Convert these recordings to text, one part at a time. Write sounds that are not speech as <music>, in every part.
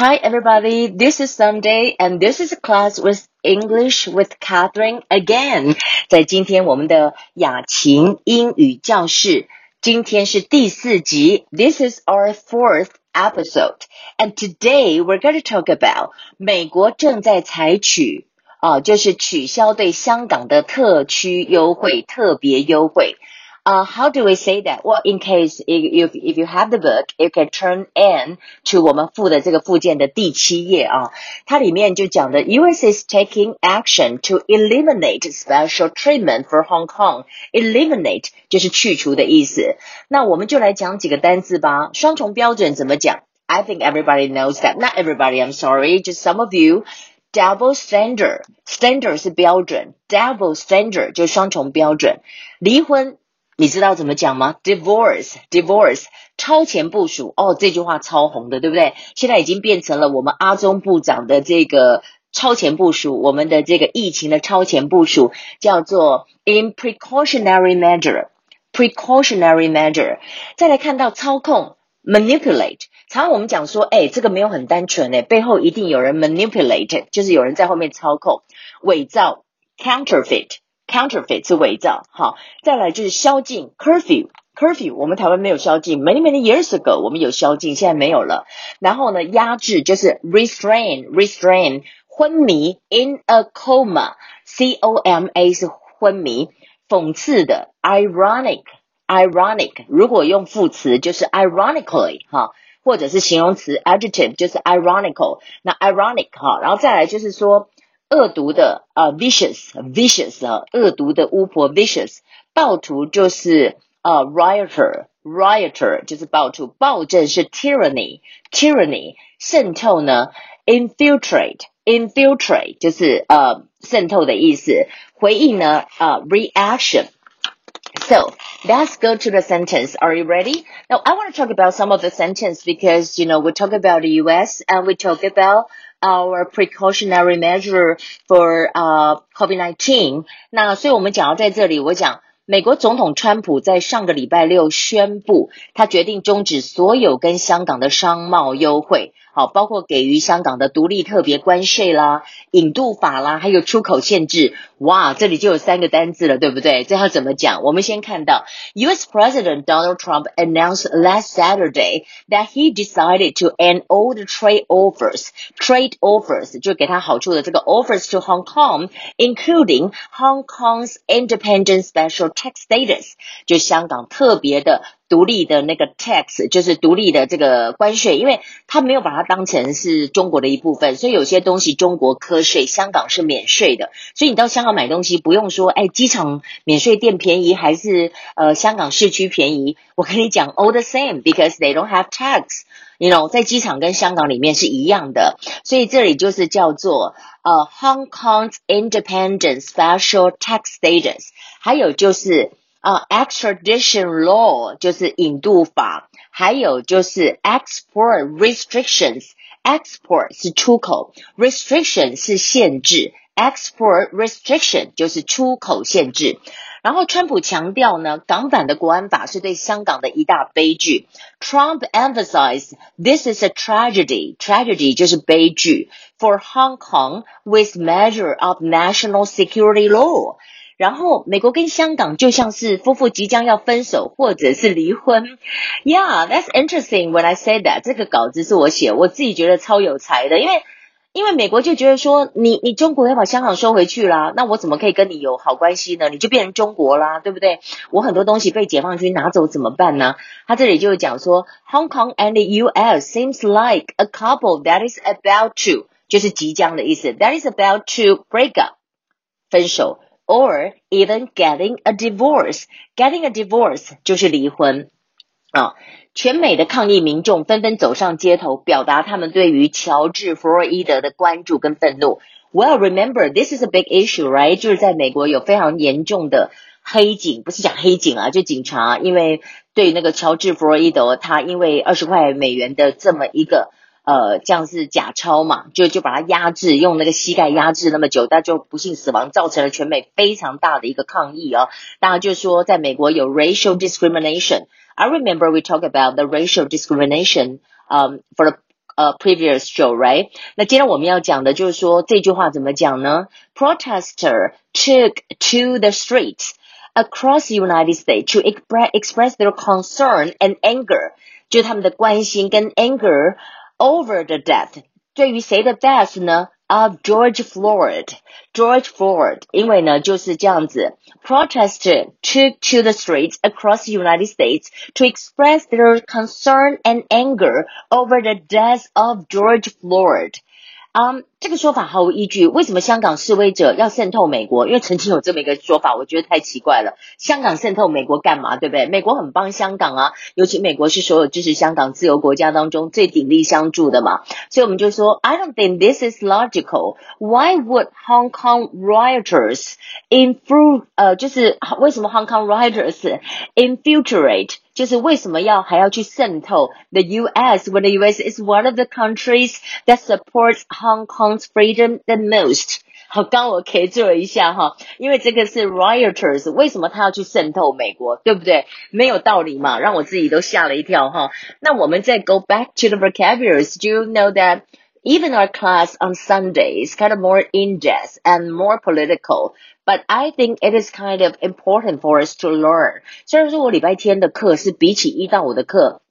Hi, everybody. This is Sunday, and this is a class with English with Catherine again. 在今天我们的雅晴英语教室，今天是第四集。This is our fourth episode, and today we're going to talk about 美国正在采取啊，就是取消对香港的特区优惠、特别优惠。 Uh, how do we say that? Well, in case if if if you have the book, you can turn in to 我们附的这个附件的第七页啊，它里面就讲的 U.S. is taking action to eliminate special treatment for Hong Kong. Eliminate 就是去除的意思。那我们就来讲几个单字吧。双重标准怎么讲？I think everybody knows that. Not everybody. I'm sorry. Just some of you. Double standard. Standard 是标准，double standard 就双重标准。离婚。 你知道怎么讲吗？Divorce，divorce，超前部署哦，这句话超红的，对不对？现在已经变成了我们阿中部长的这个超前部署，我们的这个疫情的超前部署叫做 in precautionary measure，precautionary measure。再来看到操控 manipulate，常常我们讲说，哎，这个没有很单纯诶，背后一定有人 manipulate，就是有人在后面操控，伪造 counterfeit。Counterfeit 是伪造，好，再来就是宵禁，curfew，curfew，我们台湾没有宵禁，many many years ago 我们有宵禁，现在没有了。然后呢，压制就是 restrain，restrain，昏迷，in a coma，c o m a 是昏迷，讽刺的，ironic，ironic，如果用副词就是 ironically，哈，或者是形容词 adjective 就是 ironical，那 ironic 哈，然后再来就是说。恶毒的啊、uh,，vicious，vicious 啊，恶毒的巫婆，vicious，暴徒就是啊、uh,，rioter，rioter 就是暴徒，暴政是 tyranny，tyranny，渗透呢，infiltrate，infiltrate 就是呃渗透的意思，回应呢啊、uh,，reaction。So let's go to the sentence. Are you ready? Now I want to talk about some of the sentence because you know we talk about the U.S. and we talk about our precautionary measure for uh COVID-19。那所以我们讲到在这里，我讲 美国总统川普在上个礼拜六宣布，他决定终止所有跟香港的商贸优惠。好，包括给予香港的独立特别关税啦、引渡法啦，还有出口限制。哇，这里就有三个单字了，对不对？这要怎么讲？我们先看到，U.S. President Donald Trump announced last Saturday that he decided to end all the trade offers. Trade offers 就给他好处的这个 offers to Hong Kong, including Hong Kong's independent special tax status，就香港特别的。独立的那个 tax 就是独立的这个关税，因为他没有把它当成是中国的一部分，所以有些东西中国课税，香港是免税的。所以你到香港买东西不用说，哎，机场免税店便宜还是呃香港市区便宜？我跟你讲，all the same，because they don't have tax。You know，在机场跟香港里面是一样的，所以这里就是叫做呃 Hong Kong's independent special tax status，还有就是。啊、uh,，extradition law 就是引渡法，还有就是 export restrictions，export 是出口，restriction 是限制，export restriction 就是出口限制。然后川普强调呢，港版的国安法是对香港的一大悲剧。Trump emphasized this is a tragedy，tragedy 就是悲剧，for Hong Kong with measure of national security law。 然后，美国跟香港就像是夫妇即将要分手，或者是离婚。Yeah, that's interesting. When I say that，这个稿子是我写，我自己觉得超有才的。因为，因为美国就觉得说，你你中国要把香港收回去啦，那我怎么可以跟你有好关系呢？你就变成中国啦，对不对？我很多东西被解放军拿走怎么办呢？他这里就讲说，Hong Kong and the U.S. seems like a couple that is about to，就是即将的意思，that is about to break up，分手。or even getting a divorce. Getting a divorce 就是离婚啊。全美的抗议民众纷纷走上街头，表达他们对于乔治·弗洛伊德的关注跟愤怒。Well, remember this is a big issue, right？就是在美国有非常严重的黑警，不是讲黑警啊，就警察，因为对那个乔治·弗洛伊德，他因为二十块美元的这么一个。 呃，这样是假钞嘛，就就把它压制，用那个膝盖压制那么久，他就不幸死亡，造成了全美非常大的一个抗议啊。当然就是说，在美国有 racial discrimination。I remember we talk about the racial discrimination um for the、uh, previous show，right？那今天我们要讲的就是说这句话怎么讲呢？Protester took to the streets across the United States to express their concern and anger，就他们的关心跟 anger over the death。对于谁的 death 呢？of George Floyd, George Floyd，因为呢就是这样子，protesters took to the streets across the United States to express their concern and anger over the death of George Floyd. 嗯，um, 这个说法毫无依据。为什么香港示威者要渗透美国？因为曾经有这么一个说法，我觉得太奇怪了。香港渗透美国干嘛？对不对？美国很帮香港啊，尤其美国是所有支持香港自由国家当中最鼎力相助的嘛。所以我们就说，I don't think this is logical. Why would Hong Kong rioters influ 呃，就是为什么 Hong Kong rioters infiltrate？就是为什么要还要去渗透 the U.S. when the U.S. is one of the countries that supports Hong Kong's freedom the most？好，刚我 K 住了一下哈，因为这个是 rioters，为什么他要去渗透美国，对不对？没有道理嘛，让我自己都吓了一跳哈。那我们再 go back to the vocabularies. Do you know that even our class on Sunday is kind of more in-depth and more political? But I think it is kind of important for us to learn。虽然说我礼拜天的课是比起一到五的课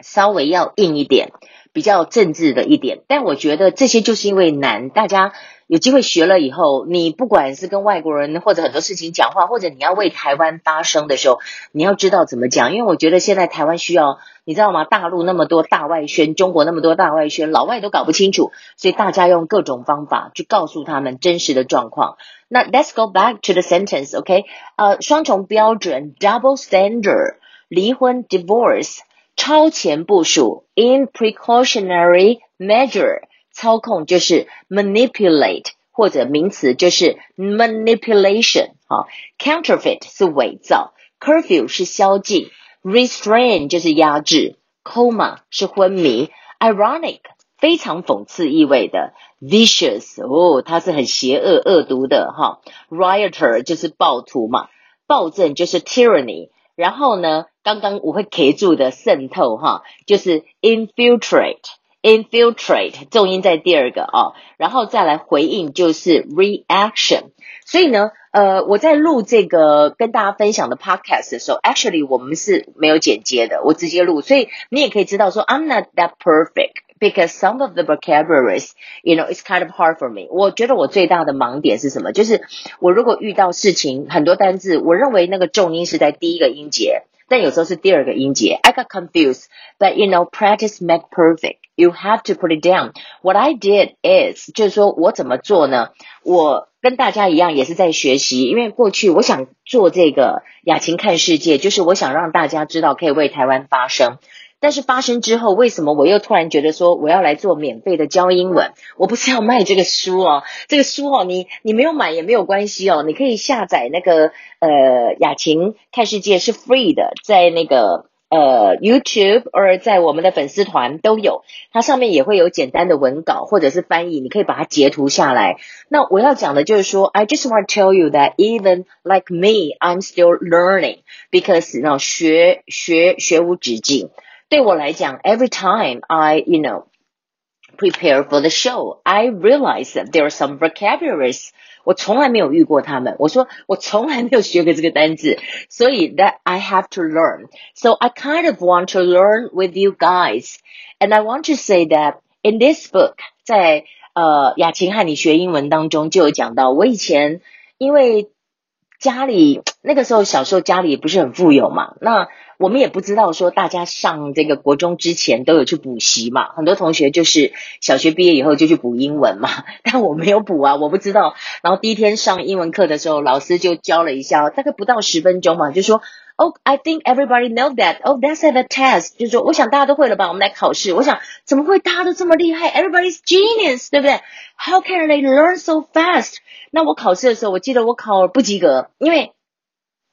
稍微要硬一点，比较政治的一点，但我觉得这些就是因为难，大家 有机会学了以后，你不管是跟外国人或者很多事情讲话，或者你要为台湾发声的时候，你要知道怎么讲。因为我觉得现在台湾需要，你知道吗？大陆那么多大外宣，中国那么多大外宣，老外都搞不清楚，所以大家用各种方法去告诉他们真实的状况。那 Let's go back to the sentence，OK？、呃，双重标准，double standard，离婚，divorce，超前部署，in precautionary measure，操控就是 manipulate，或者名词就是 manipulation，好，counterfeit 是伪造，curfew 是宵禁，restrain 就是压制，coma 是昏迷，ironic。非常讽刺意味的，vicious 哦，它是很邪恶、恶毒的哈。rioter 就是暴徒嘛，暴政就是 tyranny。然后呢，刚刚我会 K 住的渗透哈，就是 infiltrate Infiltrate，重音在第二个啊。然后再来回应就是 reaction。所以呢，呃，我在录这个跟大家分享的 podcast 的时候，actually 我们是没有剪接的，我直接录，所以你也可以知道说，I'm not that perfect。Because some of the vocabularies, you know, it's kind of hard for me. 我觉得我最大的盲点是什么？就是我如果遇到事情很多单字，我认为那个重音是在第一个音节，但有时候是第二个音节。I got confused. But you know, practice make perfect. You have to put it down. What I did is，就是说我怎么做呢？我跟大家一样也是在学习，因为过去我想做这个雅琴看世界，就是我想让大家知道可以为台湾发声。但是发生之后，为什么我又突然觉得说我要来做免费的教英文？我不是要卖这个书哦，这个书哦，你你没有买也没有关系哦，你可以下载那个呃雅琴看世界是 free 的，在那个呃 YouTube 或在我们的粉丝团都有，它上面也会有简单的文稿或者是翻译，你可以把它截图下来。那我要讲的就是说，I just want to tell you that even like me, I'm still learning because 那学学学无止境。对我来讲，every time I, you know, prepare for the show, I realize that there are some vocabularies 我从来没有遇过他们。我说我从来没有学过这个单字，所以 that I have to learn. So I kind of want to learn with you guys, and I want to say that in this book，在呃雅琴和你学英文当中就有讲到，我以前因为家里那个时候小时候家里也不是很富有嘛，那。 我们也不知道说大家上这个国中之前都有去补习嘛，很多同学就是小学毕业以后就去补英文嘛，<laughs> 但我没有补啊，我不知道。然后第一天上英文课的时候，老师就教了一下，大概不到十分钟嘛，就说，Oh, I think everybody know that. Oh, that's an test. 就是说，我想大家都会了吧？我们来考试。我想怎么会大家都这么厉害？Everybody's genius，对不对？How can they learn so fast？那我考试的时候，我记得我考不及格，因为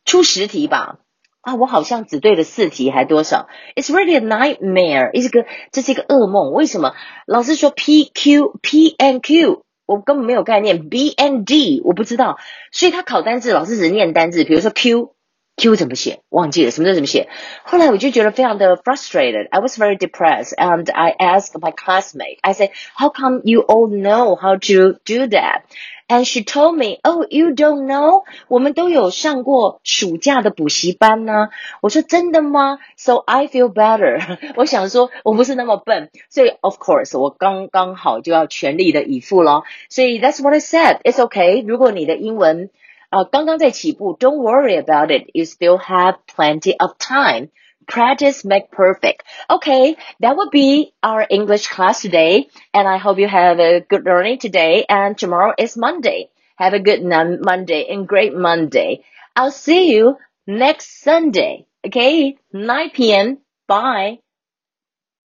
出十题吧。啊，我好像只对了四题，还多少？It's really a nightmare，一个这是一个噩梦。为什么？老师说 P Q P and Q，我根本没有概念。B and D，我不知道。所以他考单字，老师只是念单字，比如说 Q，Q 怎么写？忘记了，什么字怎么写？后来我就觉得非常的 frustrated. I was very depressed, and I asked my classmate. I said, "How come you all know how to do that?" And she told me, "Oh, you don't know? 我们都有上过暑假的补习班呢。”我说：“真的吗？” So I feel better. <laughs> 我想说，我不是那么笨，所以 of course 我刚刚好就要全力的以赴咯。所以 that's what I said. It's okay. 如果你的英文 呃，刚刚在起步，Don't worry about it. You still have plenty of time. Practice make perfect. Okay, that would be our English class today. And I hope you have a good learning today. And tomorrow is Monday. Have a good Monday and great Monday. I'll see you next Sunday. Okay, 9 p.m. Bye.